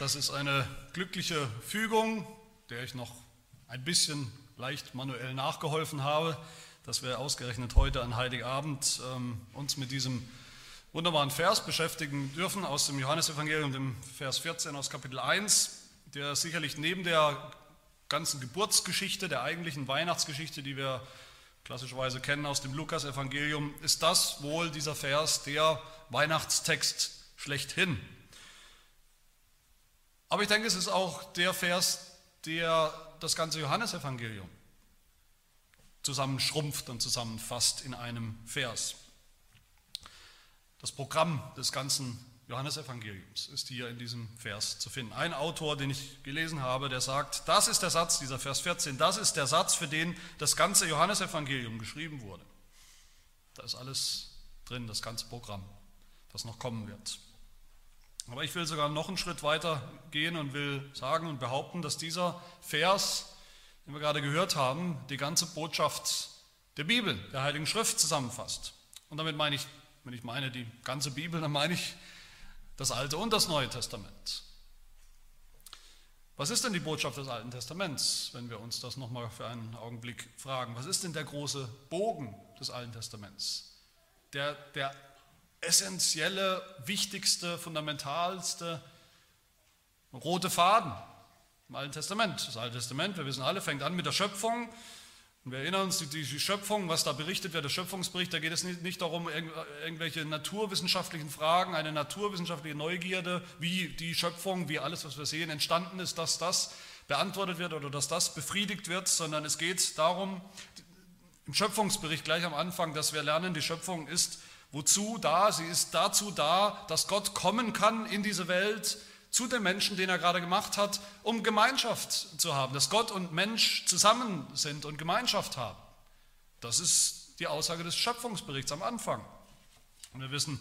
das ist eine glückliche Fügung, der ich noch ein bisschen leicht manuell nachgeholfen habe, dass wir ausgerechnet heute an Heiligabend ähm, uns mit diesem wunderbaren Vers beschäftigen dürfen aus dem Johannesevangelium, dem Vers 14 aus Kapitel 1, der sicherlich neben der ganzen Geburtsgeschichte, der eigentlichen Weihnachtsgeschichte, die wir klassischerweise kennen aus dem Lukasevangelium, ist das wohl dieser Vers der Weihnachtstext schlechthin. Aber ich denke, es ist auch der Vers, der das ganze Johannesevangelium zusammenschrumpft und zusammenfasst in einem Vers. Das Programm des ganzen Johannesevangeliums ist hier in diesem Vers zu finden. Ein Autor, den ich gelesen habe, der sagt, das ist der Satz, dieser Vers 14, das ist der Satz, für den das ganze Johannesevangelium geschrieben wurde. Da ist alles drin, das ganze Programm, das noch kommen wird. Aber ich will sogar noch einen Schritt weiter gehen und will sagen und behaupten, dass dieser Vers, den wir gerade gehört haben, die ganze Botschaft der Bibel, der Heiligen Schrift zusammenfasst. Und damit meine ich, wenn ich meine die ganze Bibel, dann meine ich das Alte und das Neue Testament. Was ist denn die Botschaft des Alten Testaments, wenn wir uns das nochmal für einen Augenblick fragen? Was ist denn der große Bogen des Alten Testaments? Der, der essentielle, wichtigste, fundamentalste rote Faden im Alten Testament. Das Alte Testament, wir wissen alle, fängt an mit der Schöpfung. Und wir erinnern uns, die, Schöpfung, was da berichtet wird, der Schöpfungsbericht, da geht es nicht darum, irgendwelche naturwissenschaftlichen Fragen, eine naturwissenschaftliche Neugierde, wie die Schöpfung, wie alles, was wir sehen, entstanden ist, dass das beantwortet wird oder dass das befriedigt wird, sondern es geht darum, im Schöpfungsbericht gleich am Anfang, dass wir lernen, die Schöpfung ist Wozu da? Sie ist dazu da, dass Gott kommen kann in diese Welt zu den Menschen, den er gerade gemacht hat, um Gemeinschaft zu haben, dass Gott und Mensch zusammen sind und Gemeinschaft haben. Das ist die Aussage des Schöpfungsberichts am Anfang. Und wir wissen,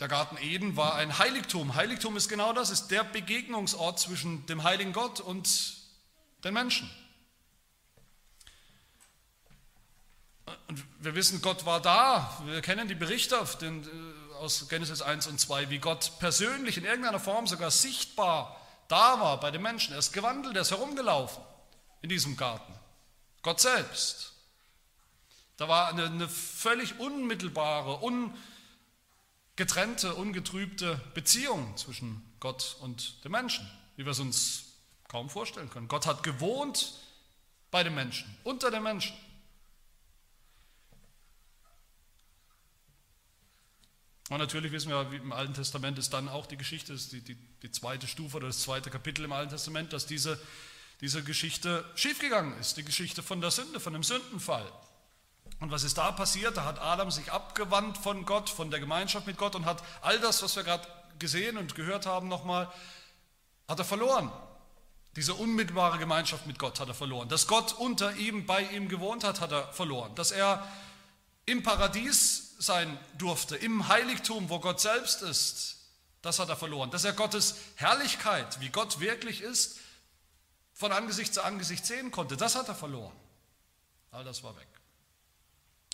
der Garten Eden war ein Heiligtum. Heiligtum ist genau das, ist der Begegnungsort zwischen dem heiligen Gott und den Menschen. Und wir wissen, Gott war da. Wir kennen die Berichte äh, aus Genesis 1 und 2, wie Gott persönlich in irgendeiner Form sogar sichtbar da war bei den Menschen. Er ist gewandelt, er ist herumgelaufen in diesem Garten. Gott selbst. Da war eine, eine völlig unmittelbare, ungetrennte, ungetrübte Beziehung zwischen Gott und den Menschen, wie wir es uns kaum vorstellen können. Gott hat gewohnt bei den Menschen, unter den Menschen. Und natürlich wissen wir, wie im Alten Testament ist dann auch die Geschichte, ist die, die, die zweite Stufe oder das zweite Kapitel im Alten Testament, dass diese, diese Geschichte schiefgegangen ist, die Geschichte von der Sünde, von dem Sündenfall. Und was ist da passiert? Da hat Adam sich abgewandt von Gott, von der Gemeinschaft mit Gott und hat all das, was wir gerade gesehen und gehört haben, nochmal, hat er verloren. Diese unmittelbare Gemeinschaft mit Gott hat er verloren. Dass Gott unter ihm, bei ihm gewohnt hat, hat er verloren. Dass er im Paradies sein durfte, im Heiligtum, wo Gott selbst ist, das hat er verloren. Dass er Gottes Herrlichkeit, wie Gott wirklich ist, von Angesicht zu Angesicht sehen konnte, das hat er verloren. All das war weg.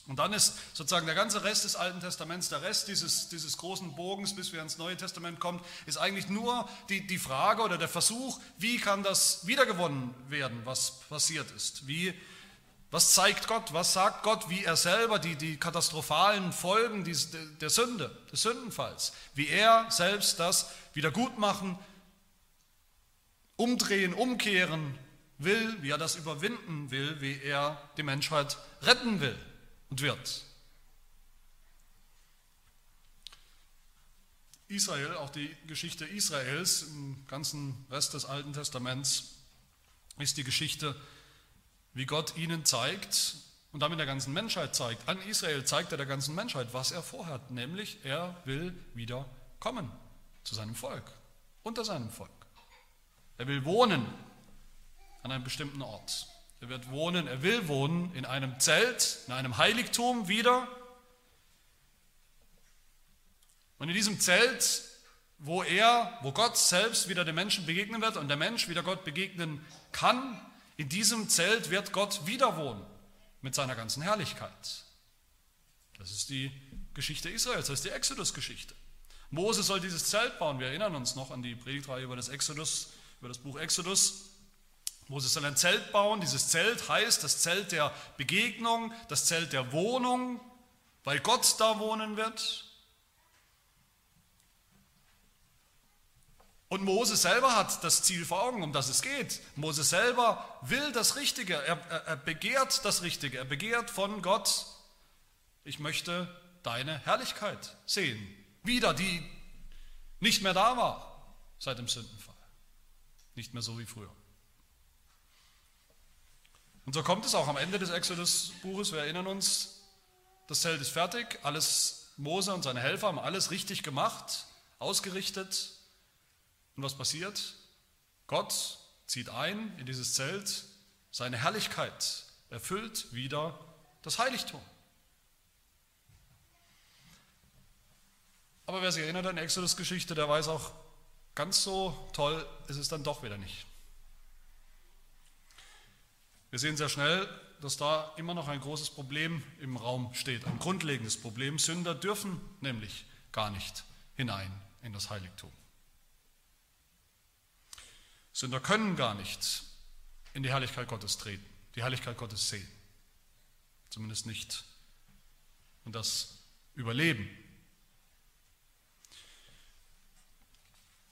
Und dann ist sozusagen der ganze Rest des Alten Testaments, der Rest dieses, dieses großen Bogens, bis wir ins Neue Testament kommen, ist eigentlich nur die, die Frage oder der Versuch, wie kann das wiedergewonnen werden, was passiert ist? Wie was zeigt Gott? Was sagt Gott, wie er selber die, die katastrophalen Folgen der Sünde, des Sündenfalls, wie er selbst das wiedergutmachen, umdrehen, umkehren will, wie er das überwinden will, wie er die Menschheit retten will und wird. Israel, auch die Geschichte Israels im ganzen Rest des Alten Testaments, ist die Geschichte wie Gott ihnen zeigt und damit der ganzen Menschheit zeigt. An Israel zeigt er der ganzen Menschheit, was er vorhat, nämlich er will wieder kommen zu seinem Volk, unter seinem Volk. Er will wohnen an einem bestimmten Ort. Er wird wohnen, er will wohnen in einem Zelt, in einem Heiligtum wieder. Und in diesem Zelt, wo er, wo Gott selbst wieder den Menschen begegnen wird und der Mensch wieder Gott begegnen kann, in diesem Zelt wird Gott wieder wohnen mit seiner ganzen Herrlichkeit. Das ist die Geschichte Israels, das ist die Exodus-Geschichte. Mose soll dieses Zelt bauen. Wir erinnern uns noch an die Predigtreihe über das Exodus, über das Buch Exodus. Mose soll ein Zelt bauen. Dieses Zelt heißt das Zelt der Begegnung, das Zelt der Wohnung, weil Gott da wohnen wird. Und Mose selber hat das Ziel vor Augen, um das es geht. Mose selber will das Richtige, er, er, er begehrt das Richtige, er begehrt von Gott, ich möchte deine Herrlichkeit sehen. Wieder, die nicht mehr da war seit dem Sündenfall. Nicht mehr so wie früher. Und so kommt es auch am Ende des Exodus-Buches, wir erinnern uns, das Zelt ist fertig, alles Mose und seine Helfer haben alles richtig gemacht, ausgerichtet, und was passiert? Gott zieht ein in dieses Zelt, seine Herrlichkeit erfüllt wieder das Heiligtum. Aber wer sich erinnert an Exodus-Geschichte, der weiß auch, ganz so toll ist es dann doch wieder nicht. Wir sehen sehr schnell, dass da immer noch ein großes Problem im Raum steht, ein grundlegendes Problem. Sünder dürfen nämlich gar nicht hinein in das Heiligtum. Sünder können gar nicht in die Herrlichkeit Gottes treten, die Herrlichkeit Gottes sehen. Zumindest nicht und das überleben.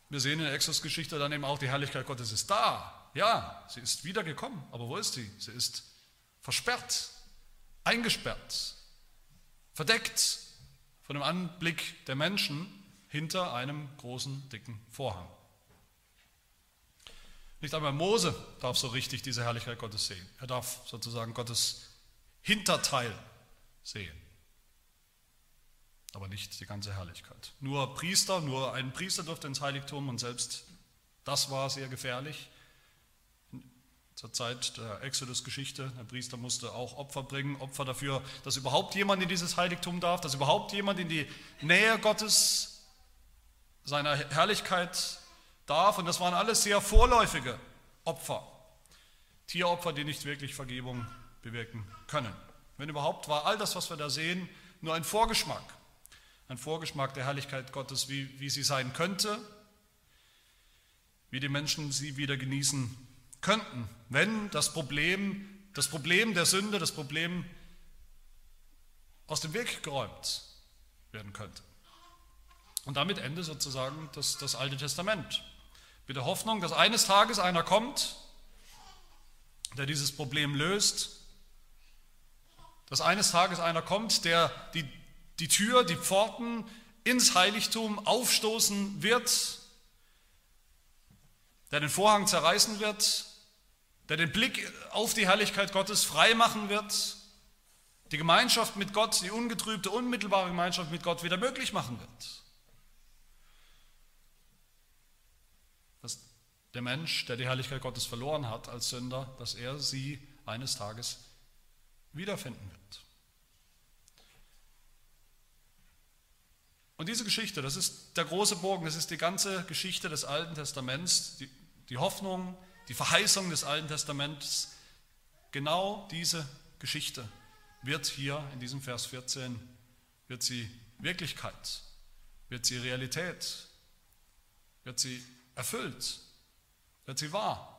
Wir sehen in der Exodus-Geschichte dann eben auch, die Herrlichkeit Gottes ist da. Ja, sie ist wiedergekommen. Aber wo ist sie? Sie ist versperrt, eingesperrt, verdeckt von dem Anblick der Menschen hinter einem großen, dicken Vorhang. Nicht einmal Mose darf so richtig diese Herrlichkeit Gottes sehen. Er darf sozusagen Gottes Hinterteil sehen, aber nicht die ganze Herrlichkeit. Nur Priester, nur ein Priester durfte ins Heiligtum und selbst das war sehr gefährlich. Zur Zeit der Exodus-Geschichte, der Priester musste auch Opfer bringen, Opfer dafür, dass überhaupt jemand in dieses Heiligtum darf, dass überhaupt jemand in die Nähe Gottes, seiner Herrlichkeit darf. Und das waren alles sehr vorläufige Opfer. Tieropfer, die nicht wirklich Vergebung bewirken können. Wenn überhaupt, war all das, was wir da sehen, nur ein Vorgeschmack. Ein Vorgeschmack der Herrlichkeit Gottes, wie, wie sie sein könnte, wie die Menschen sie wieder genießen könnten, wenn das Problem, das Problem der Sünde, das Problem aus dem Weg geräumt werden könnte. Und damit Ende sozusagen das, das Alte Testament. Mit der Hoffnung, dass eines Tages einer kommt, der dieses Problem löst, dass eines Tages einer kommt, der die, die Tür, die Pforten ins Heiligtum aufstoßen wird, der den Vorhang zerreißen wird, der den Blick auf die Herrlichkeit Gottes frei machen wird, die Gemeinschaft mit Gott, die ungetrübte, unmittelbare Gemeinschaft mit Gott wieder möglich machen wird. Der Mensch, der die Herrlichkeit Gottes verloren hat als Sünder, dass er sie eines Tages wiederfinden wird. Und diese Geschichte, das ist der große Bogen, das ist die ganze Geschichte des Alten Testaments, die, die Hoffnung, die Verheißung des Alten Testaments. Genau diese Geschichte wird hier in diesem Vers 14, wird sie Wirklichkeit, wird sie Realität, wird sie erfüllt wird sie wahr.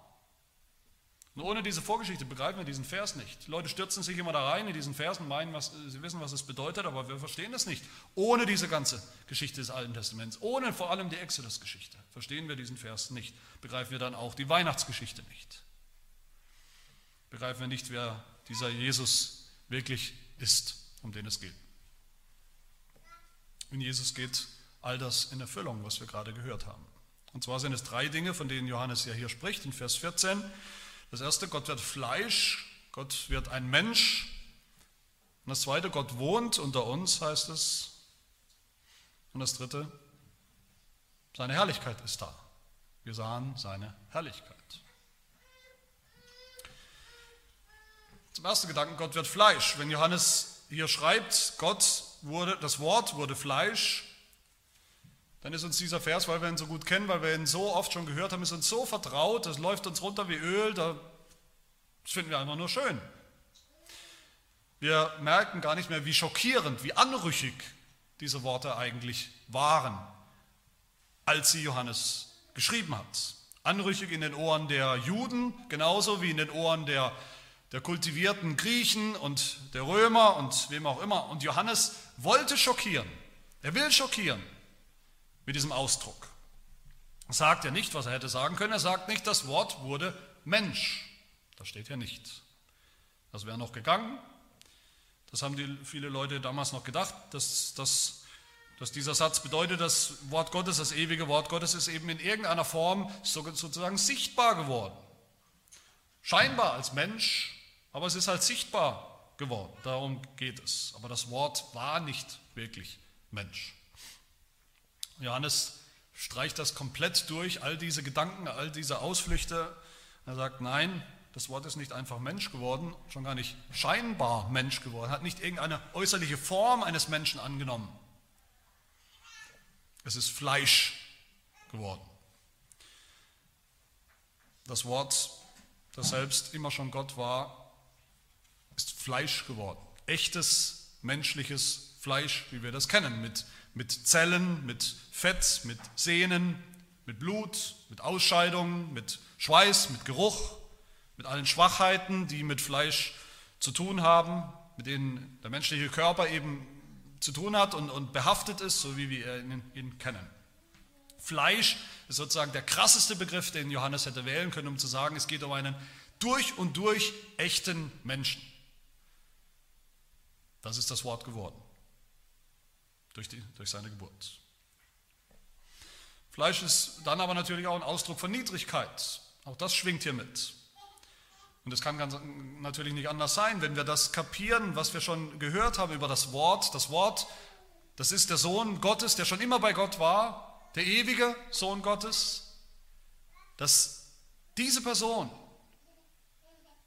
Und ohne diese Vorgeschichte begreifen wir diesen Vers nicht. Die Leute stürzen sich immer da rein in diesen Vers und meinen, was, sie wissen, was es bedeutet, aber wir verstehen das nicht. Ohne diese ganze Geschichte des Alten Testaments, ohne vor allem die Exodus-Geschichte, verstehen wir diesen Vers nicht. Begreifen wir dann auch die Weihnachtsgeschichte nicht. Begreifen wir nicht, wer dieser Jesus wirklich ist, um den es geht. In Jesus geht all das in Erfüllung, was wir gerade gehört haben. Und zwar sind es drei Dinge, von denen Johannes ja hier spricht, in Vers 14. Das erste, Gott wird Fleisch, Gott wird ein Mensch. Und das zweite, Gott wohnt unter uns, heißt es. Und das dritte, seine Herrlichkeit ist da. Wir sahen seine Herrlichkeit. Zum ersten Gedanken, Gott wird Fleisch. Wenn Johannes hier schreibt, Gott wurde, das Wort wurde Fleisch, dann ist uns dieser Vers, weil wir ihn so gut kennen, weil wir ihn so oft schon gehört haben, ist uns so vertraut, das läuft uns runter wie Öl, das finden wir einfach nur schön. Wir merken gar nicht mehr, wie schockierend, wie anrüchig diese Worte eigentlich waren als sie Johannes geschrieben hat. Anrüchig in den Ohren der Juden, genauso wie in den Ohren der, der kultivierten Griechen und der Römer und wem auch immer. Und Johannes wollte schockieren. Er will schockieren mit diesem Ausdruck. Er sagt ja nicht, was er hätte sagen können. Er sagt nicht, das Wort wurde Mensch. Das steht ja nicht. Das wäre noch gegangen. Das haben die, viele Leute damals noch gedacht, dass, dass, dass dieser Satz bedeutet, das Wort Gottes, das ewige Wort Gottes ist eben in irgendeiner Form sozusagen sichtbar geworden. Scheinbar als Mensch, aber es ist halt sichtbar geworden. Darum geht es. Aber das Wort war nicht wirklich Mensch. Johannes streicht das komplett durch, all diese Gedanken, all diese Ausflüchte. Er sagt, nein, das Wort ist nicht einfach Mensch geworden, schon gar nicht scheinbar Mensch geworden, hat nicht irgendeine äußerliche Form eines Menschen angenommen. Es ist Fleisch geworden. Das Wort, das selbst immer schon Gott war, ist Fleisch geworden. Echtes menschliches Fleisch, wie wir das kennen, mit, mit Zellen, mit Fett, mit Sehnen, mit Blut, mit Ausscheidungen, mit Schweiß, mit Geruch mit allen Schwachheiten, die mit Fleisch zu tun haben, mit denen der menschliche Körper eben zu tun hat und, und behaftet ist, so wie wir ihn, ihn kennen. Fleisch ist sozusagen der krasseste Begriff, den Johannes hätte wählen können, um zu sagen, es geht um einen durch und durch echten Menschen. Das ist das Wort geworden, durch, die, durch seine Geburt. Fleisch ist dann aber natürlich auch ein Ausdruck von Niedrigkeit. Auch das schwingt hier mit. Und es kann ganz, natürlich nicht anders sein, wenn wir das kapieren, was wir schon gehört haben über das Wort. Das Wort, das ist der Sohn Gottes, der schon immer bei Gott war, der ewige Sohn Gottes, dass diese Person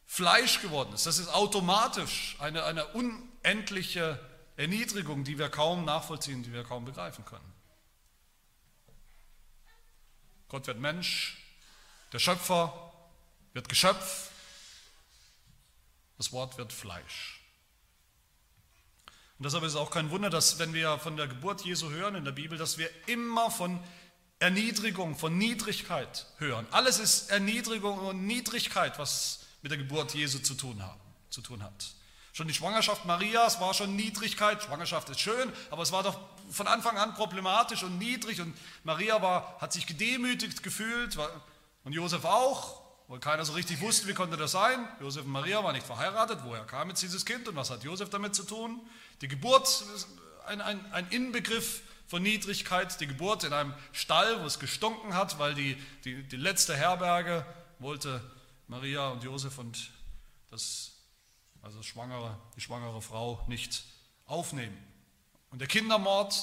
Fleisch geworden ist. Das ist automatisch eine, eine unendliche Erniedrigung, die wir kaum nachvollziehen, die wir kaum begreifen können. Gott wird Mensch, der Schöpfer wird Geschöpf, das Wort wird Fleisch. Und deshalb ist es auch kein Wunder, dass wenn wir von der Geburt Jesu hören in der Bibel, dass wir immer von Erniedrigung, von Niedrigkeit hören. Alles ist Erniedrigung und Niedrigkeit, was mit der Geburt Jesu zu tun, haben, zu tun hat. Schon die Schwangerschaft Marias war schon Niedrigkeit. Schwangerschaft ist schön, aber es war doch von Anfang an problematisch und niedrig. Und Maria war, hat sich gedemütigt gefühlt und Josef auch. Weil keiner so richtig wusste, wie konnte das sein. Josef und Maria waren nicht verheiratet. Woher kam jetzt dieses Kind und was hat Josef damit zu tun? Die Geburt ein, ein, ein Inbegriff von Niedrigkeit. Die Geburt in einem Stall, wo es gestunken hat, weil die, die, die letzte Herberge wollte Maria und Josef und das, also schwangere, die schwangere Frau nicht aufnehmen. Und der Kindermord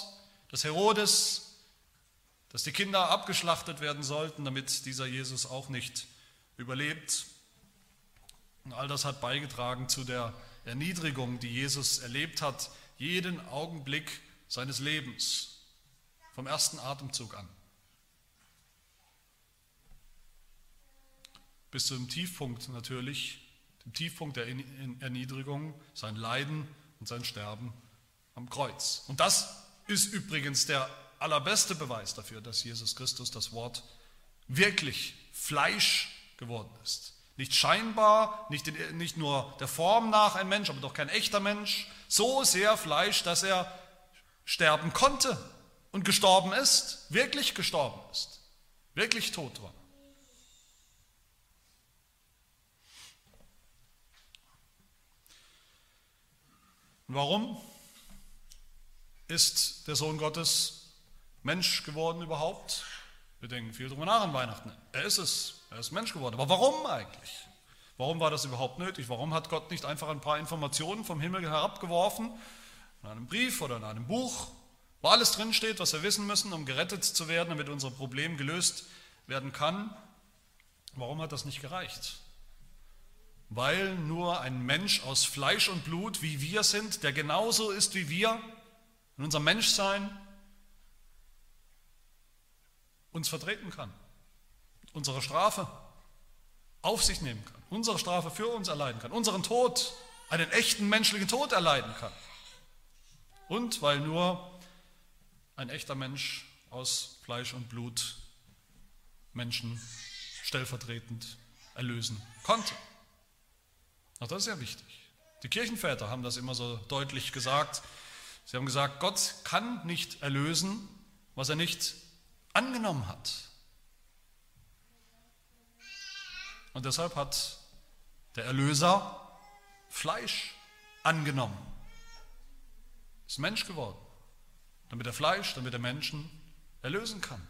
des Herodes, dass die Kinder abgeschlachtet werden sollten, damit dieser Jesus auch nicht überlebt. Und all das hat beigetragen zu der Erniedrigung, die Jesus erlebt hat, jeden Augenblick seines Lebens, vom ersten Atemzug an. Bis zum Tiefpunkt natürlich, Tiefpunkt der Erniedrigung, sein Leiden und sein Sterben am Kreuz. Und das ist übrigens der allerbeste Beweis dafür, dass Jesus Christus das Wort wirklich Fleisch geworden ist. Nicht scheinbar, nicht, in, nicht nur der Form nach ein Mensch, aber doch kein echter Mensch. So sehr Fleisch, dass er sterben konnte und gestorben ist, wirklich gestorben ist, wirklich tot war. Und warum ist der Sohn Gottes Mensch geworden überhaupt? Wir denken viel darüber nach an Weihnachten. Er ist es, er ist Mensch geworden. Aber warum eigentlich? Warum war das überhaupt nötig? Warum hat Gott nicht einfach ein paar Informationen vom Himmel herabgeworfen, in einem Brief oder in einem Buch, wo alles drinsteht, was wir wissen müssen, um gerettet zu werden, damit unser Problem gelöst werden kann? Warum hat das nicht gereicht? Weil nur ein Mensch aus Fleisch und Blut, wie wir sind, der genauso ist wie wir, in unserem Menschsein, uns vertreten kann, unsere Strafe auf sich nehmen kann, unsere Strafe für uns erleiden kann, unseren Tod, einen echten menschlichen Tod erleiden kann. Und weil nur ein echter Mensch aus Fleisch und Blut Menschen stellvertretend erlösen konnte. Auch das ist sehr wichtig. Die Kirchenväter haben das immer so deutlich gesagt. Sie haben gesagt, Gott kann nicht erlösen, was er nicht angenommen hat. Und deshalb hat der Erlöser Fleisch angenommen, ist Mensch geworden, damit er Fleisch, damit er Menschen erlösen kann.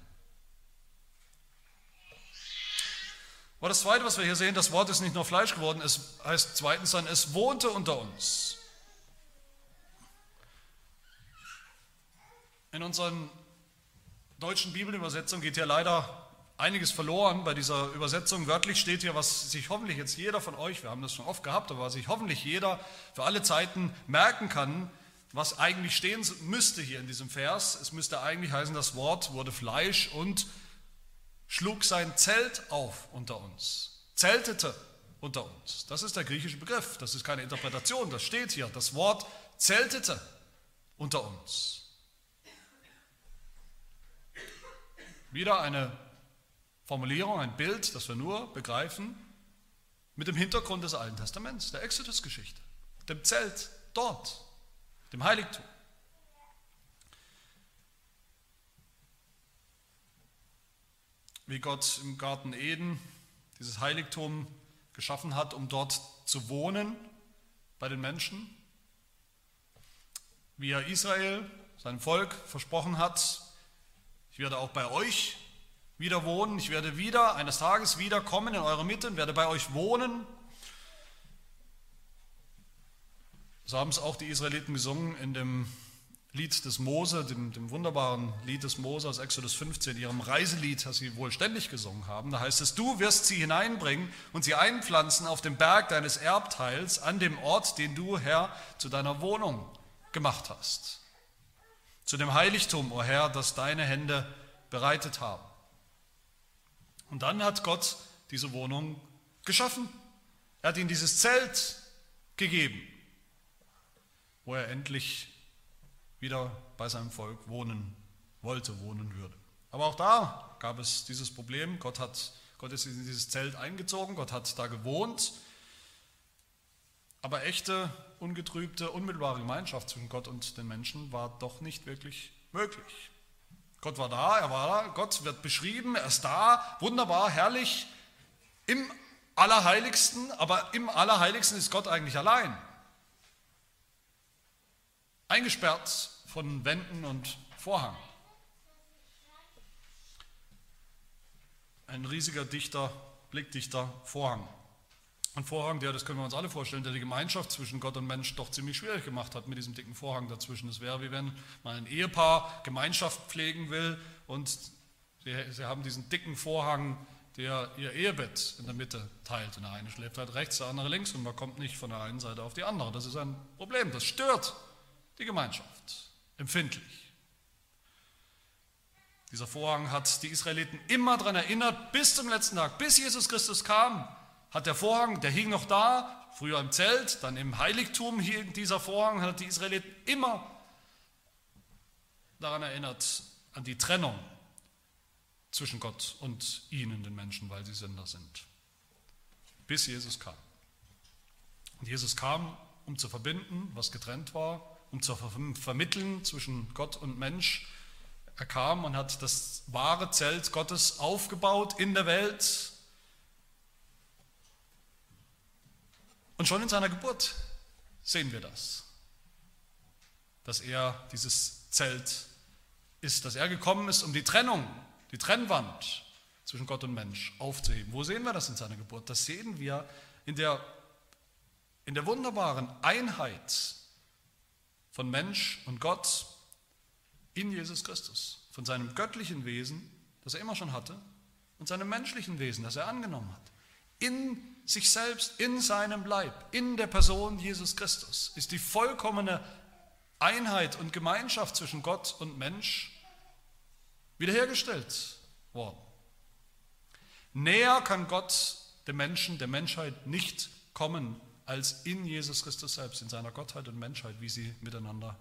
Aber das Zweite, was wir hier sehen, das Wort ist nicht nur Fleisch geworden, es heißt zweitens dann, es wohnte unter uns. In unseren deutschen Bibelübersetzungen geht hier leider einiges verloren bei dieser Übersetzung. Wörtlich steht hier, was sich hoffentlich jetzt jeder von euch, wir haben das schon oft gehabt, aber was sich hoffentlich jeder für alle Zeiten merken kann, was eigentlich stehen müsste hier in diesem Vers. Es müsste eigentlich heißen, das Wort wurde Fleisch und schlug sein Zelt auf unter uns, zeltete unter uns. Das ist der griechische Begriff, das ist keine Interpretation, das steht hier. Das Wort zeltete unter uns. Wieder eine Formulierung, ein Bild, das wir nur begreifen mit dem Hintergrund des Alten Testaments, der Exodus-Geschichte, dem Zelt dort, dem Heiligtum. Wie Gott im Garten Eden dieses Heiligtum geschaffen hat, um dort zu wohnen bei den Menschen, wie er Israel, sein Volk, versprochen hat, ich werde auch bei euch wieder wohnen, ich werde wieder eines Tages wiederkommen in eure Mitte und werde bei euch wohnen. So haben es auch die Israeliten gesungen in dem Lied des Mose, dem, dem, wunderbaren Lied des Mose aus Exodus 15, ihrem Reiselied, das sie wohl ständig gesungen haben. Da heißt es, du wirst sie hineinbringen und sie einpflanzen auf dem Berg deines Erbteils, an dem Ort, den du, Herr, zu deiner Wohnung gemacht hast. Zu dem Heiligtum, o oh Herr, das deine Hände bereitet haben. Und dann hat Gott diese Wohnung geschaffen. Er hat ihnen dieses Zelt gegeben, wo er endlich wieder bei seinem Volk wohnen wollte, wohnen würde. Aber auch da gab es dieses Problem. Gott, hat, Gott ist in dieses Zelt eingezogen, Gott hat da gewohnt. Aber echte, ungetrübte, unmittelbare Gemeinschaft zwischen Gott und den Menschen war doch nicht wirklich möglich. Gott war da, er war da, Gott wird beschrieben, er ist da, wunderbar, herrlich, im Allerheiligsten, aber im Allerheiligsten ist Gott eigentlich allein eingesperrt von Wänden und Vorhang. Ein riesiger, dichter, blickdichter Vorhang. Ein Vorhang, der, das können wir uns alle vorstellen, der die Gemeinschaft zwischen Gott und Mensch doch ziemlich schwierig gemacht hat mit diesem dicken Vorhang dazwischen. Es wäre wie wenn man ein Ehepaar Gemeinschaft pflegen will und sie, sie haben diesen dicken Vorhang, der ihr Ehebett in der Mitte teilt. Und der eine schläft halt rechts, der andere links und man kommt nicht von der einen Seite auf die andere. Das ist ein Problem, das stört die Gemeinschaft, empfindlich. Dieser Vorhang hat die Israeliten immer daran erinnert, bis zum letzten Tag, bis Jesus Christus kam, hat der Vorhang, der hing noch da, früher im Zelt, dann im Heiligtum hing dieser Vorhang, hat die Israeliten immer daran erinnert, an die Trennung zwischen Gott und ihnen, den Menschen, weil sie Sünder sind. Bis Jesus kam. Und Jesus kam, um zu verbinden, was getrennt war, um zu vermitteln zwischen Gott und Mensch. Er kam und hat das wahre Zelt Gottes aufgebaut in der Welt. Und schon in seiner Geburt sehen wir das, dass er dieses Zelt ist, dass er gekommen ist, um die Trennung, die Trennwand zwischen Gott und Mensch aufzuheben. Wo sehen wir das in seiner Geburt? Das sehen wir in der, in der wunderbaren Einheit von Mensch und Gott in Jesus Christus, von seinem göttlichen Wesen, das er immer schon hatte, und seinem menschlichen Wesen, das er angenommen hat. In sich selbst, in seinem Leib, in der Person Jesus Christus ist die vollkommene Einheit und Gemeinschaft zwischen Gott und Mensch wiederhergestellt worden. Näher kann Gott dem Menschen, der Menschheit nicht kommen als in Jesus Christus selbst, in seiner Gottheit und Menschheit, wie sie miteinander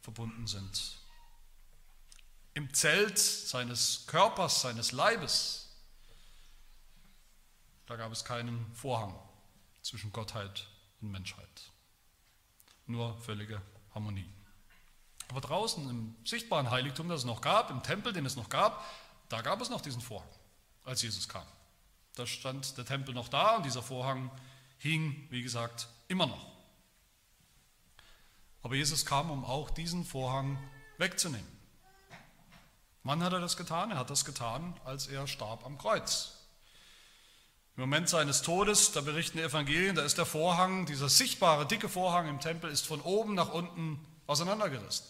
verbunden sind. im Zelt seines Körpers, seines Leibes, da gab es keinen Vorhang zwischen Gottheit und Menschheit. Nur völlige Harmonie. Aber draußen im sichtbaren Heiligtum, das es noch gab, im Tempel, den es noch gab, da gab es noch diesen Vorhang, als Jesus kam. Da stand der Tempel noch da und dieser Vorhang hing, wie gesagt, immer noch. Aber Jesus kam, um auch diesen Vorhang wegzunehmen. Wann hat er das getan? Er hat das getan, als er starb am Kreuz. Im Moment seines Todes, da berichten die Evangelien, da ist der Vorhang, dieser sichtbare, dicke Vorhang im Tempel, ist von oben nach unten auseinandergerissen.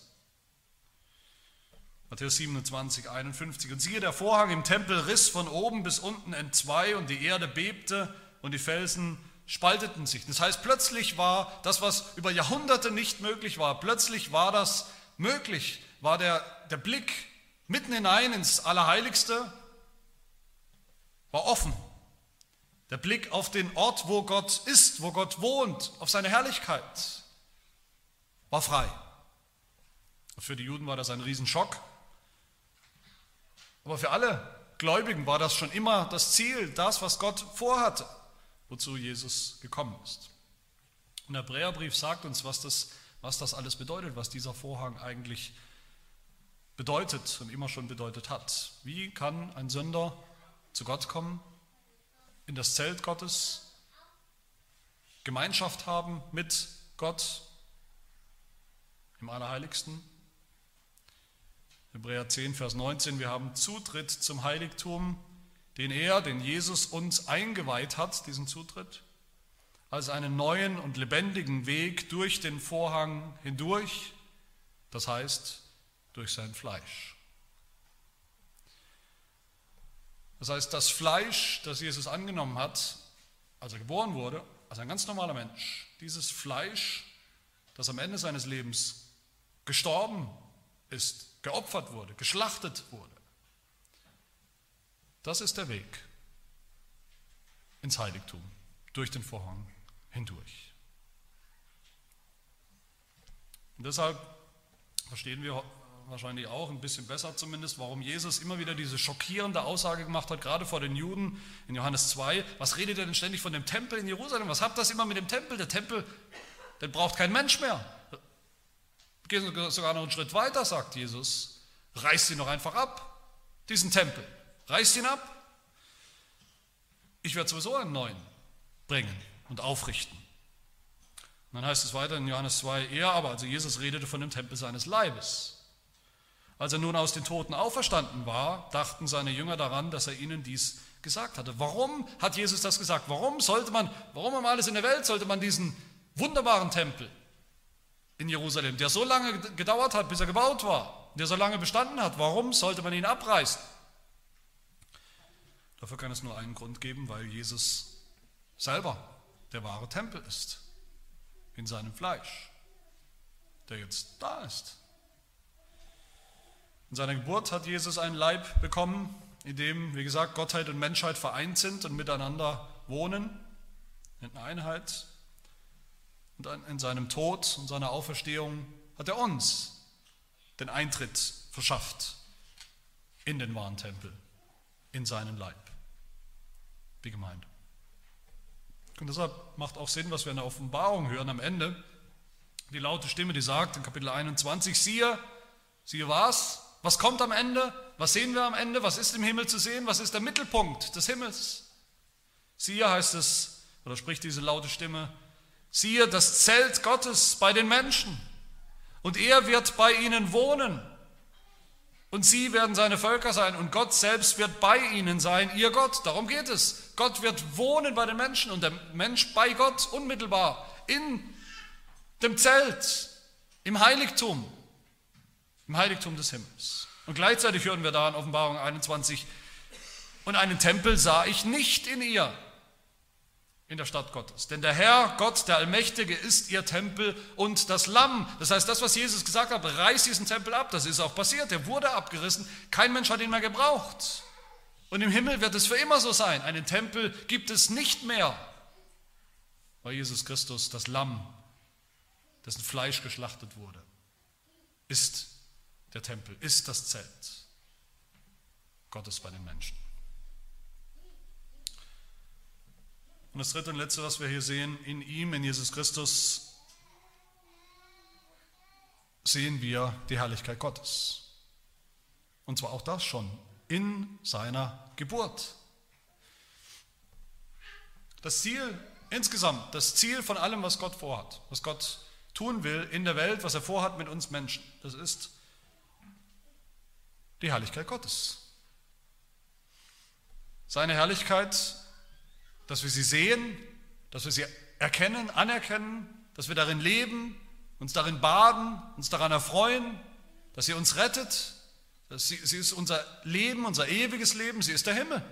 Matthäus 27, 51. Und siehe, der Vorhang im Tempel riss von oben bis unten entzwei und die Erde bebte und die Felsen spalteten sich. Das heißt, plötzlich war das, was über Jahrhunderte nicht möglich war, plötzlich war das möglich, war der, der Blick mitten hinein ins Allerheiligste, war offen. Der Blick auf den Ort, wo Gott ist, wo Gott wohnt, auf seine Herrlichkeit, war frei. Für die Juden war das ein Riesenschock. Aber für alle Gläubigen war das schon immer das Ziel, das, was Gott vorhatte, wozu Jesus gekommen ist. Und der Hebräerbrief sagt uns, was das, was das alles bedeutet, was dieser Vorhang eigentlich bedeutet und immer schon bedeutet hat. Wie kann ein Sünder zu Gott kommen? in das Zelt Gottes, Gemeinschaft haben mit Gott im Allerheiligsten. Hebräer 10, Vers 19, wir haben Zutritt zum Heiligtum, den er, den Jesus uns eingeweiht hat, diesen Zutritt, als einen neuen und lebendigen Weg durch den Vorhang hindurch, das heißt durch sein Fleisch. Das heißt, das Fleisch, das Jesus angenommen hat, als er geboren wurde, als ein ganz normaler Mensch, dieses Fleisch, das am Ende seines Lebens gestorben ist, geopfert wurde, geschlachtet wurde, das ist der Weg ins Heiligtum, durch den Vorhang hindurch. Und deshalb verstehen wir wahrscheinlich auch ein bisschen besser zumindest, warum Jesus immer wieder diese schockierende Aussage gemacht hat, gerade vor den Juden in Johannes 2. Was redet er denn ständig von dem Tempel in Jerusalem? Was habt das immer mit dem Tempel? Der Tempel, den braucht kein Mensch mehr. Gehen sogar noch einen Schritt weiter, sagt Jesus. Reißt ihn doch einfach ab, diesen Tempel. Reißt ihn ab. Ich werde sowieso einen neuen bringen und aufrichten. Und dann heißt es weiter in Johannes 2, er aber, also Jesus redete von dem Tempel seines Leibes. Als er nun aus den Toten auferstanden war, dachten seine Jünger daran, dass er ihnen dies gesagt hatte. Warum hat Jesus das gesagt? Warum sollte man, warum um alles in der Welt sollte man diesen wunderbaren Tempel in Jerusalem, der so lange gedauert hat, bis er gebaut war, der so lange bestanden hat, warum sollte man ihn abreißen? Dafür kann es nur einen Grund geben, weil Jesus selber der wahre Tempel ist, in seinem Fleisch, der jetzt da ist. In seiner Geburt hat Jesus einen Leib bekommen, in dem, wie gesagt, Gottheit und Menschheit vereint sind und miteinander wohnen, in Einheit. Und in seinem Tod und seiner Auferstehung hat er uns den Eintritt verschafft in den wahren Tempel, in seinen Leib, die Gemeinde. Und deshalb macht auch Sinn, was wir in der Offenbarung hören am Ende, die laute Stimme, die sagt in Kapitel 21, siehe, siehe was? Was kommt am Ende? Was sehen wir am Ende? Was ist im Himmel zu sehen? Was ist der Mittelpunkt des Himmels? Siehe heißt es, oder spricht diese laute Stimme, siehe das Zelt Gottes bei den Menschen und er wird bei ihnen wohnen und sie werden seine Völker sein und Gott selbst wird bei ihnen sein, ihr Gott. Darum geht es. Gott wird wohnen bei den Menschen und der Mensch bei Gott unmittelbar in dem Zelt, im Heiligtum im Heiligtum des Himmels. Und gleichzeitig hören wir da in Offenbarung 21, und einen Tempel sah ich nicht in ihr, in der Stadt Gottes. Denn der Herr, Gott, der Allmächtige, ist ihr Tempel und das Lamm. Das heißt, das, was Jesus gesagt hat, reiß diesen Tempel ab, das ist auch passiert. Der wurde abgerissen. Kein Mensch hat ihn mehr gebraucht. Und im Himmel wird es für immer so sein. Einen Tempel gibt es nicht mehr, weil Jesus Christus, das Lamm, dessen Fleisch geschlachtet wurde, ist der Tempel, ist das Zelt Gottes bei den Menschen. Und das dritte und letzte, was wir hier sehen, in ihm, in Jesus Christus, sehen wir die Herrlichkeit Gottes. Und zwar auch das schon in seiner Geburt. Das Ziel insgesamt, das Ziel von allem, was Gott vorhat, was Gott tun will in der Welt, was er vorhat mit uns Menschen, das ist die Herrlichkeit Gottes. Seine Herrlichkeit, dass wir sie sehen, dass wir sie erkennen, anerkennen, dass wir darin leben, uns darin baden, uns daran erfreuen, dass sie uns rettet. Sie, sie ist unser Leben, unser ewiges Leben, sie ist der Himmel,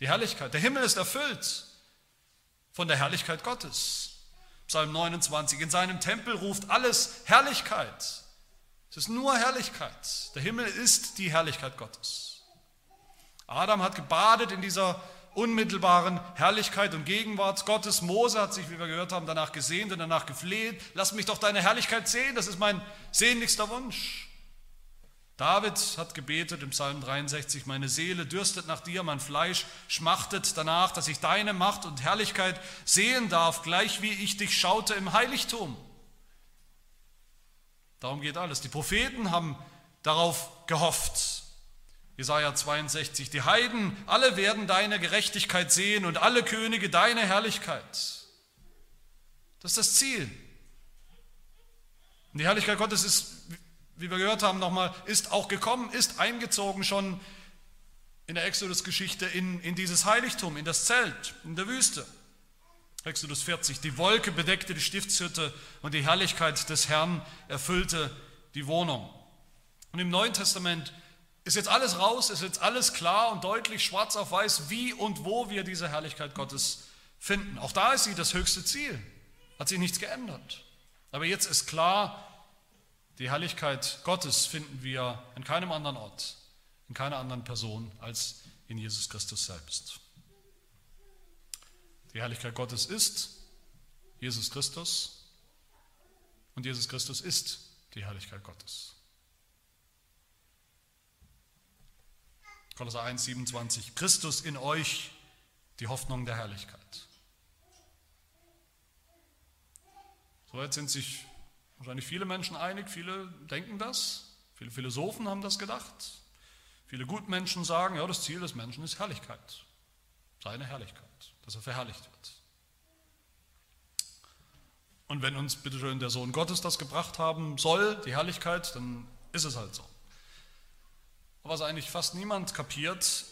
die Herrlichkeit. Der Himmel ist erfüllt von der Herrlichkeit Gottes. Psalm 29, in seinem Tempel ruft alles Herrlichkeit. Es ist nur Herrlichkeit. Der Himmel ist die Herrlichkeit Gottes. Adam hat gebadet in dieser unmittelbaren Herrlichkeit und Gegenwart Gottes. Mose hat sich, wie wir gehört haben, danach gesehnt und danach gefleht. Lass mich doch deine Herrlichkeit sehen, das ist mein sehnlichster Wunsch. David hat gebetet im Psalm 63, meine Seele dürstet nach dir, mein Fleisch schmachtet danach, dass ich deine Macht und Herrlichkeit sehen darf, gleich wie ich dich schaute im Heiligtum. Darum geht alles. Die Propheten haben darauf gehofft. Jesaja 62, die Heiden, alle werden deine Gerechtigkeit sehen und alle Könige deine Herrlichkeit. Das ist das Ziel. Und die Herrlichkeit Gottes ist, wie wir gehört haben, nochmal, ist auch gekommen, ist eingezogen schon in der Exodus-Geschichte in, in dieses Heiligtum, in das Zelt, in der Wüste. Exodus 40, die Wolke bedeckte die Stiftshütte und die Herrlichkeit des Herrn erfüllte die Wohnung. Und im Neuen Testament ist jetzt alles raus, ist jetzt alles klar und deutlich, schwarz auf weiß, wie und wo wir diese Herrlichkeit Gottes finden. Auch da ist sie das höchste Ziel, hat sich nichts geändert. Aber jetzt ist klar, die Herrlichkeit Gottes finden wir in keinem anderen Ort, in keiner anderen Person als in Jesus Christus selbst. Die Herrlichkeit Gottes ist Jesus Christus und Jesus Christus ist die Herrlichkeit Gottes. Kolosser 1, 27. Christus in euch, die Hoffnung der Herrlichkeit. Soweit sind sich wahrscheinlich viele Menschen einig, viele denken das, viele Philosophen haben das gedacht, viele Gutmenschen sagen, ja, das Ziel des Menschen ist Herrlichkeit, seine Herrlichkeit, dass er verherrlicht wird. Und wenn uns bitteschön der Sohn Gottes das gebracht haben soll, die Herrlichkeit, dann ist es halt so was eigentlich fast niemand kapiert,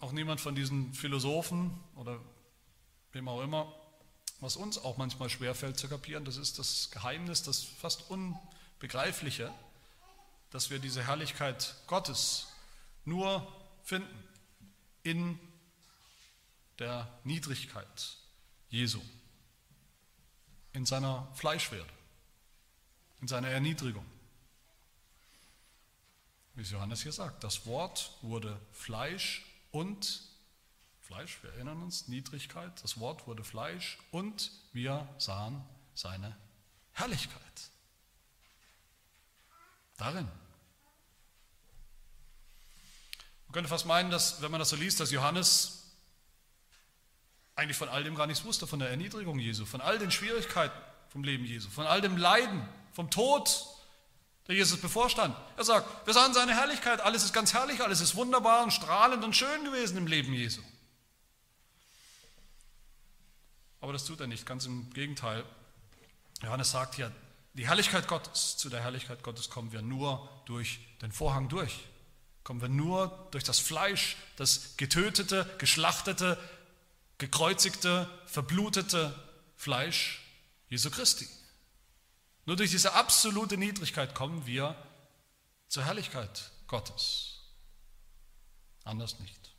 auch niemand von diesen Philosophen oder wem auch immer, was uns auch manchmal schwerfällt zu kapieren, das ist das Geheimnis, das fast Unbegreifliche, dass wir diese Herrlichkeit Gottes nur finden in der Niedrigkeit Jesu, in seiner Fleischwerde, in seiner Erniedrigung wie es Johannes hier sagt. Das Wort wurde Fleisch und Fleisch, wir erinnern uns, Niedrigkeit, das Wort wurde Fleisch und wir sahen seine Herrlichkeit. Darin. Man könnte fast meinen, dass, wenn man das so liest, dass Johannes eigentlich von all dem gar nichts wusste, von der Erniedrigung Jesu, von all den Schwierigkeiten vom Leben Jesu, von all dem Leiden, vom Tod, der Jesus bevorstand. Er sagt, wir sahen seine Herrlichkeit, alles ist ganz herrlich, alles ist wunderbar und strahlend und schön gewesen im Leben Jesu. Aber das tut er nicht, ganz im Gegenteil. Johannes sagt hier, die Herrlichkeit Gottes, zu der Herrlichkeit Gottes kommen wir nur durch den Vorhang durch. Kommen wir nur durch das Fleisch, das getötete, geschlachtete, gekreuzigte, verblutete Fleisch Jesu Christi. Nur durch diese absolute Niedrigkeit kommen wir zur Herrlichkeit Gottes. Anders nicht.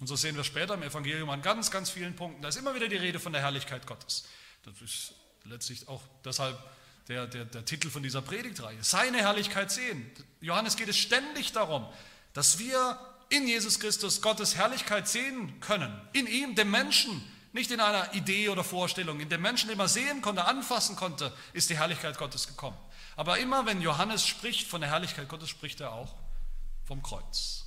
Und so sehen wir später im Evangelium an ganz, ganz vielen Punkten. Da ist immer wieder die Rede von der Herrlichkeit Gottes. Das ist letztlich auch deshalb der, der, der Titel von dieser Predigtreihe. Seine Herrlichkeit sehen. Johannes geht es ständig darum, dass wir in Jesus Christus Gottes Herrlichkeit sehen können. In ihm, dem Menschen, nicht in einer Idee oder Vorstellung. In dem Menschen, den man sehen konnte, anfassen konnte, ist die Herrlichkeit Gottes gekommen. Aber immer wenn Johannes spricht von der Herrlichkeit Gottes, spricht er auch vom Kreuz.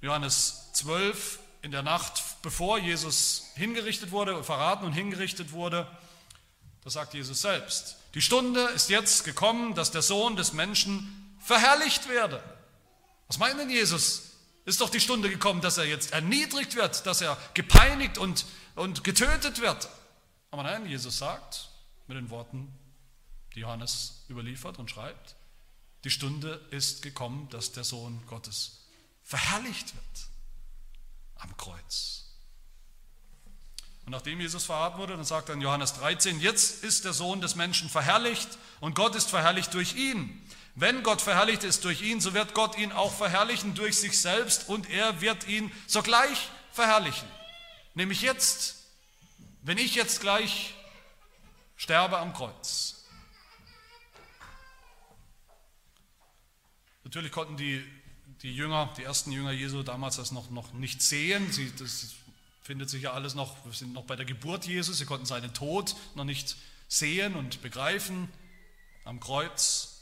Johannes 12, in der Nacht, bevor Jesus hingerichtet wurde, verraten und hingerichtet wurde, da sagt Jesus selbst, die Stunde ist jetzt gekommen, dass der Sohn des Menschen verherrlicht werde. Was meint denn Jesus? Ist doch die Stunde gekommen, dass er jetzt erniedrigt wird, dass er gepeinigt und, und getötet wird. Aber nein, Jesus sagt mit den Worten, die Johannes überliefert und schreibt, die Stunde ist gekommen, dass der Sohn Gottes verherrlicht wird am Kreuz. Und nachdem Jesus verraten wurde, dann sagt in Johannes 13, jetzt ist der Sohn des Menschen verherrlicht und Gott ist verherrlicht durch ihn. Wenn Gott verherrlicht ist durch ihn, so wird Gott ihn auch verherrlichen durch sich selbst und er wird ihn sogleich verherrlichen. Nämlich jetzt, wenn ich jetzt gleich sterbe am Kreuz. Natürlich konnten die, die Jünger, die ersten Jünger Jesu damals das noch, noch nicht sehen. Sie, das findet sich ja alles noch, wir sind noch bei der Geburt Jesus, sie konnten seinen Tod noch nicht sehen und begreifen am Kreuz.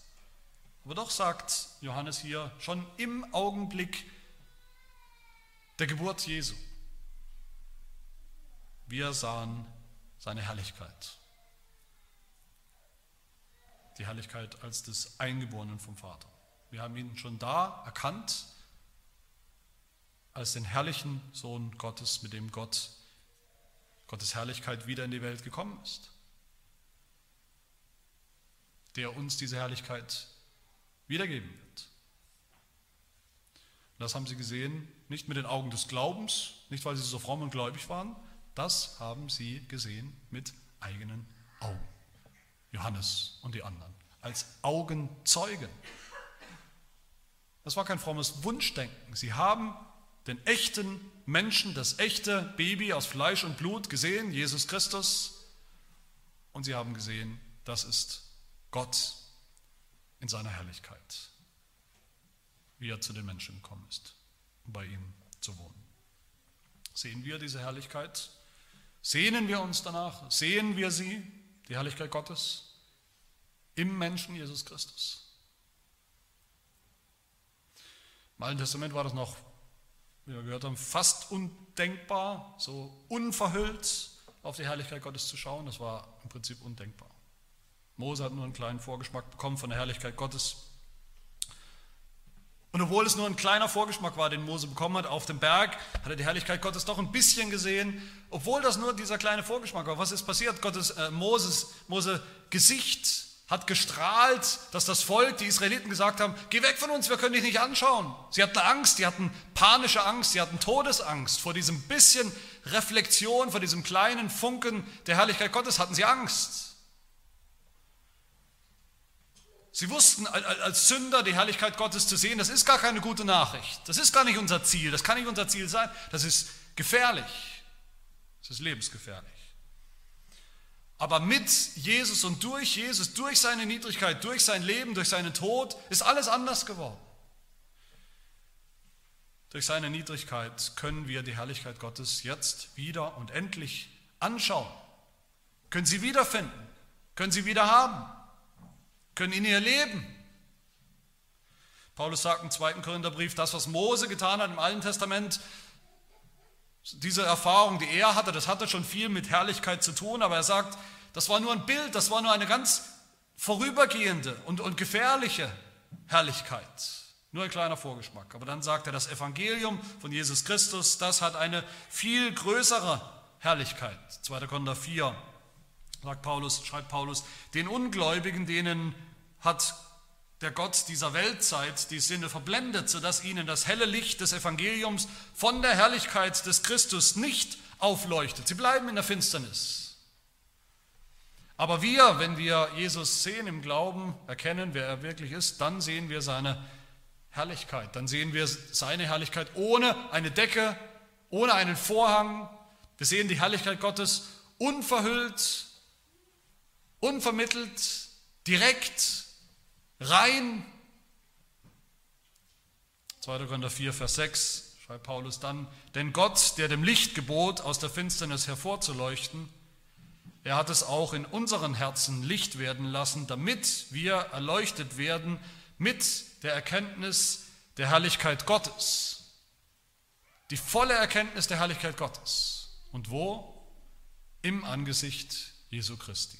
Aber doch sagt Johannes hier, schon im Augenblick der Geburt Jesu, wir sahen seine Herrlichkeit. Die Herrlichkeit als des Eingeborenen vom Vater. Wir haben ihn schon da erkannt als den herrlichen Sohn Gottes, mit dem Gott, Gottes Herrlichkeit wieder in die Welt gekommen ist, der uns diese Herrlichkeit wiedergeben wird. das haben sie gesehen, nicht mit den Augen des Glaubens, nicht weil sie so fromm und gläubig waren, das haben sie gesehen mit eigenen Augen. Johannes und die anderen, als Augenzeugen. Das war kein frommes Wunschdenken. Sie haben den echten Menschen, das echte Baby aus Fleisch und Blut gesehen, Jesus Christus. Und sie haben gesehen, das ist Gott in seiner Herrlichkeit, wie er zu den Menschen gekommen ist, um bei ihnen zu wohnen. Sehen wir diese Herrlichkeit? Sehnen wir uns danach? Sehen wir sie, die Herrlichkeit Gottes, im Menschen Jesus Christus? Im Alten Testament war das noch wie wir gehört haben, fast undenkbar, so unverhüllt auf die Herrlichkeit Gottes zu schauen. Das war im Prinzip undenkbar. Mose hat nur einen kleinen Vorgeschmack bekommen von der Herrlichkeit Gottes. Und obwohl es nur ein kleiner Vorgeschmack war, den Mose bekommen hat, auf dem Berg hat er die Herrlichkeit Gottes doch ein bisschen gesehen. Obwohl das nur dieser kleine Vorgeschmack war. Was ist passiert? Gottes, äh, Moses, Mose Gesicht hat gestrahlt, dass das Volk, die Israeliten gesagt haben, geh weg von uns, wir können dich nicht anschauen. Sie hatten Angst, sie hatten panische Angst, sie hatten Todesangst. Vor diesem bisschen Reflexion, vor diesem kleinen Funken der Herrlichkeit Gottes hatten sie Angst. Sie wussten als Sünder die Herrlichkeit Gottes zu sehen, das ist gar keine gute Nachricht. Das ist gar nicht unser Ziel, das kann nicht unser Ziel sein. Das ist gefährlich. Das ist lebensgefährlich. Aber mit Jesus und durch Jesus, durch seine Niedrigkeit, durch sein Leben, durch seinen Tod, ist alles anders geworden. Durch seine Niedrigkeit können wir die Herrlichkeit Gottes jetzt wieder und endlich anschauen, können sie wiederfinden, können sie wieder haben, können in ihr leben. Paulus sagt im zweiten Korintherbrief, das, was Mose getan hat im Alten Testament, diese Erfahrung, die er hatte, das hatte schon viel mit Herrlichkeit zu tun, aber er sagt, das war nur ein Bild, das war nur eine ganz vorübergehende und, und gefährliche Herrlichkeit. Nur ein kleiner Vorgeschmack. Aber dann sagt er, das Evangelium von Jesus Christus, das hat eine viel größere Herrlichkeit. 2. Korinther 4 sagt Paulus, schreibt Paulus, den Ungläubigen, denen hat der Gott dieser Weltzeit die Sinne verblendet, sodass ihnen das helle Licht des Evangeliums von der Herrlichkeit des Christus nicht aufleuchtet. Sie bleiben in der Finsternis. Aber wir, wenn wir Jesus sehen im Glauben, erkennen, wer er wirklich ist, dann sehen wir seine Herrlichkeit. Dann sehen wir seine Herrlichkeit ohne eine Decke, ohne einen Vorhang. Wir sehen die Herrlichkeit Gottes unverhüllt, unvermittelt, direkt, rein. 2. Korinther 4, Vers 6 schreibt Paulus dann, denn Gott, der dem Licht gebot, aus der Finsternis hervorzuleuchten, er hat es auch in unseren Herzen Licht werden lassen, damit wir erleuchtet werden mit der Erkenntnis der Herrlichkeit Gottes. Die volle Erkenntnis der Herrlichkeit Gottes. Und wo? Im Angesicht Jesu Christi.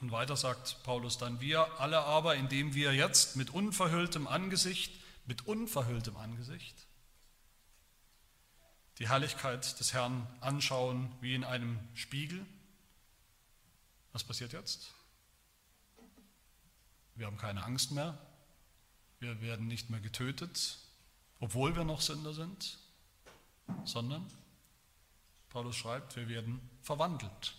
Und weiter sagt Paulus dann, wir alle aber, indem wir jetzt mit unverhülltem Angesicht, mit unverhülltem Angesicht, die Herrlichkeit des Herrn anschauen wie in einem Spiegel. Was passiert jetzt? Wir haben keine Angst mehr. Wir werden nicht mehr getötet, obwohl wir noch Sünder sind, sondern, Paulus schreibt, wir werden verwandelt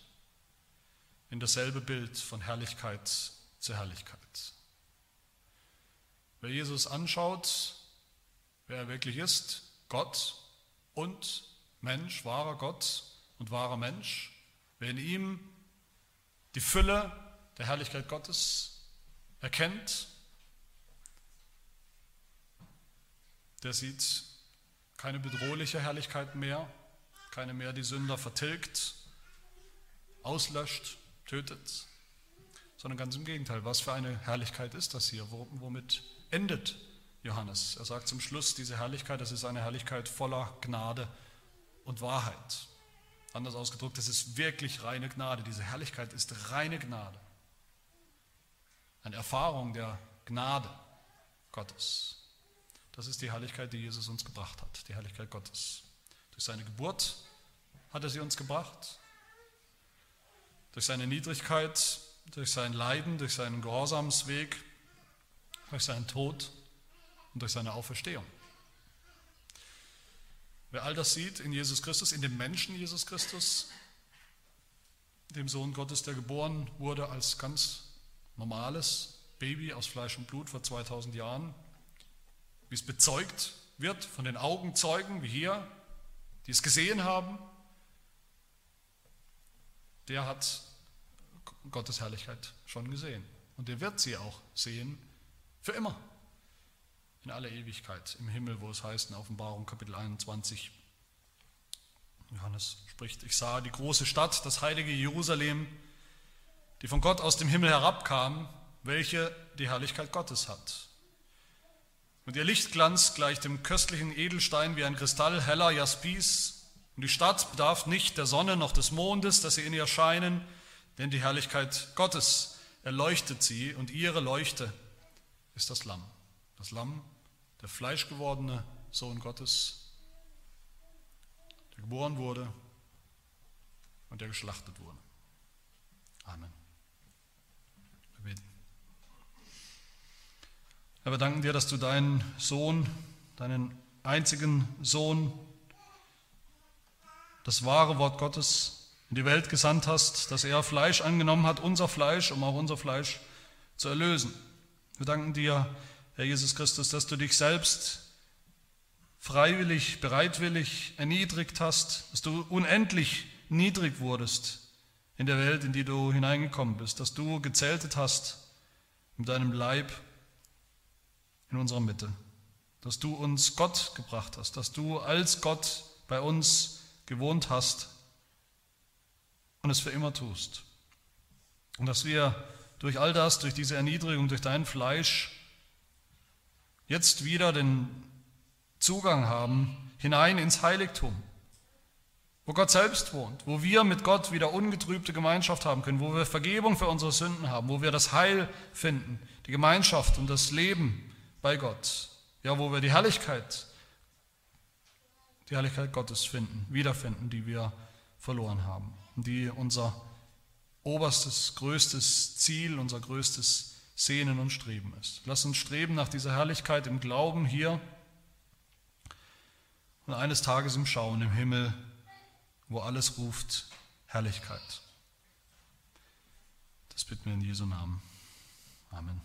in dasselbe Bild von Herrlichkeit zu Herrlichkeit. Wer Jesus anschaut, wer er wirklich ist, Gott und Mensch, wahrer Gott und wahrer Mensch, wer in ihm die Fülle der Herrlichkeit Gottes erkennt, der sieht keine bedrohliche Herrlichkeit mehr, keine mehr, die Sünder vertilgt, auslöscht, tötet, sondern ganz im Gegenteil. Was für eine Herrlichkeit ist das hier? Womit endet Johannes? Er sagt zum Schluss, diese Herrlichkeit, das ist eine Herrlichkeit voller Gnade und Wahrheit. Anders ausgedrückt, es ist wirklich reine Gnade. Diese Herrlichkeit ist reine Gnade. Eine Erfahrung der Gnade Gottes. Das ist die Herrlichkeit, die Jesus uns gebracht hat, die Herrlichkeit Gottes. Durch seine Geburt hat er sie uns gebracht. Durch seine Niedrigkeit, durch sein Leiden, durch seinen Gehorsamsweg, durch seinen Tod und durch seine Auferstehung. Wer all das sieht in Jesus Christus, in dem Menschen Jesus Christus, dem Sohn Gottes, der geboren wurde als ganz normales Baby aus Fleisch und Blut vor 2000 Jahren, wie es bezeugt wird von den Augenzeugen wie hier, die es gesehen haben, der hat Gottes Herrlichkeit schon gesehen. Und der wird sie auch sehen für immer. In aller Ewigkeit im Himmel, wo es heißt in Offenbarung Kapitel 21, Johannes spricht, ich sah die große Stadt, das heilige Jerusalem, die von Gott aus dem Himmel herabkam, welche die Herrlichkeit Gottes hat. Und ihr Lichtglanz gleicht dem köstlichen Edelstein wie ein Kristall heller Jaspis und die Stadt bedarf nicht der Sonne noch des Mondes, dass sie in ihr scheinen, denn die Herrlichkeit Gottes erleuchtet sie und ihre Leuchte ist das Lamm. Das Lamm, der fleischgewordene Sohn Gottes, der geboren wurde und der geschlachtet wurde. Amen. Wir beten. Herr, wir danken dir, dass du deinen Sohn, deinen einzigen Sohn, das wahre Wort Gottes in die Welt gesandt hast, dass er Fleisch angenommen hat, unser Fleisch, um auch unser Fleisch zu erlösen. Wir danken dir, Herr Jesus Christus, dass du dich selbst freiwillig, bereitwillig erniedrigt hast, dass du unendlich niedrig wurdest in der Welt, in die du hineingekommen bist, dass du gezeltet hast mit deinem Leib in unserer Mitte, dass du uns Gott gebracht hast, dass du als Gott bei uns gewohnt hast und es für immer tust. Und dass wir durch all das, durch diese Erniedrigung, durch dein Fleisch jetzt wieder den Zugang haben hinein ins Heiligtum, wo Gott selbst wohnt, wo wir mit Gott wieder ungetrübte Gemeinschaft haben können, wo wir Vergebung für unsere Sünden haben, wo wir das Heil finden, die Gemeinschaft und das Leben bei Gott, ja, wo wir die Herrlichkeit die Herrlichkeit Gottes finden, wiederfinden, die wir verloren haben. Die unser oberstes, größtes Ziel, unser größtes Sehnen und Streben ist. Lass uns streben nach dieser Herrlichkeit im Glauben hier und eines Tages im Schauen im Himmel, wo alles ruft Herrlichkeit. Das bitten wir in Jesu Namen. Amen.